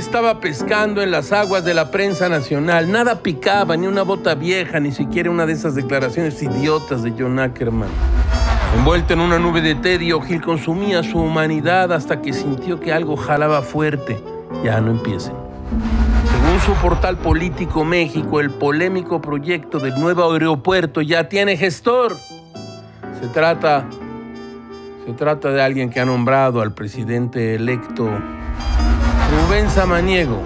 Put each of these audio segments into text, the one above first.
estaba pescando en las aguas de la prensa nacional. Nada picaba, ni una bota vieja, ni siquiera una de esas declaraciones idiotas de John Ackerman. Envuelto en una nube de tedio, Gil consumía su humanidad hasta que sintió que algo jalaba fuerte. Ya no empiecen. Según su portal político México, el polémico proyecto del nuevo aeropuerto ya tiene gestor. Se trata, se trata de alguien que ha nombrado al presidente electo Rubén Samaniego.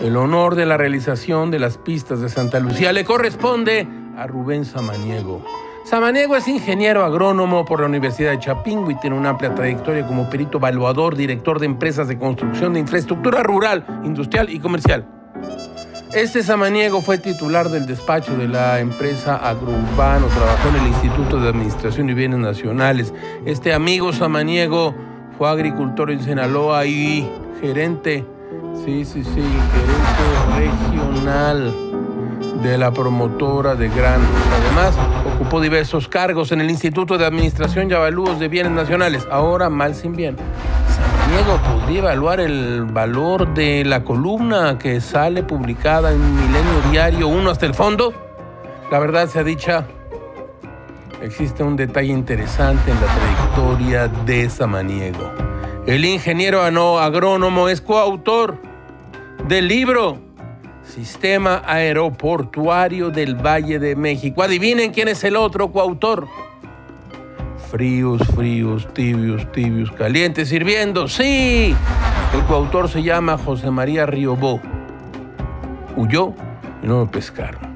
El honor de la realización de las pistas de Santa Lucía le corresponde a Rubén Samaniego. Samaniego es ingeniero agrónomo por la Universidad de Chapingo y tiene una amplia trayectoria como perito evaluador, director de empresas de construcción de infraestructura rural, industrial y comercial. Este Samaniego fue titular del despacho de la empresa Agrourbano, trabajó en el Instituto de Administración y Bienes Nacionales. Este amigo Samaniego fue agricultor en Sinaloa y gerente, sí, sí, sí, gerente regional de la promotora de granos. Además, ocupó diversos cargos en el Instituto de Administración y Avalúos de Bienes Nacionales. Ahora, mal sin bien. Samaniego podría evaluar el valor de la columna que sale publicada en Milenio Diario 1 hasta el fondo. La verdad sea dicha, existe un detalle interesante en la trayectoria de Samaniego. El ingeniero agrónomo es coautor del libro Sistema Aeroportuario del Valle de México. Adivinen quién es el otro coautor. Fríos, fríos, tibios, tibios, calientes, sirviendo. Sí, el coautor se llama José María Riobó. Huyó y no lo pescaron.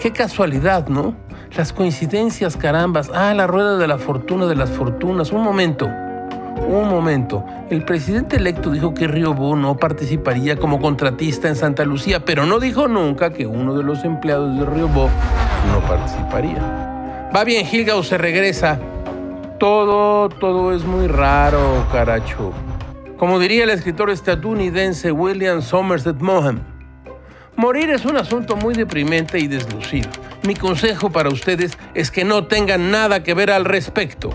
Qué casualidad, ¿no? Las coincidencias, carambas. Ah, la rueda de la fortuna de las fortunas. Un momento. Un momento. El presidente electo dijo que Riobó no participaría como contratista en Santa Lucía, pero no dijo nunca que uno de los empleados de Riobó no participaría. Va bien, Gilgau se regresa. Todo, todo es muy raro, caracho. Como diría el escritor estadounidense William Somerset Maugham, morir es un asunto muy deprimente y deslucido. Mi consejo para ustedes es que no tengan nada que ver al respecto.